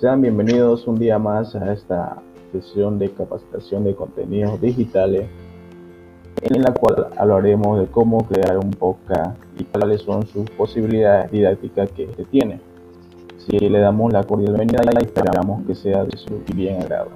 Sean bienvenidos un día más a esta sesión de capacitación de contenidos digitales en la cual hablaremos de cómo crear un podcast y cuáles son sus posibilidades didácticas que este tiene. Si le damos la cordial bienvenida y esperamos que sea de su bien agrado.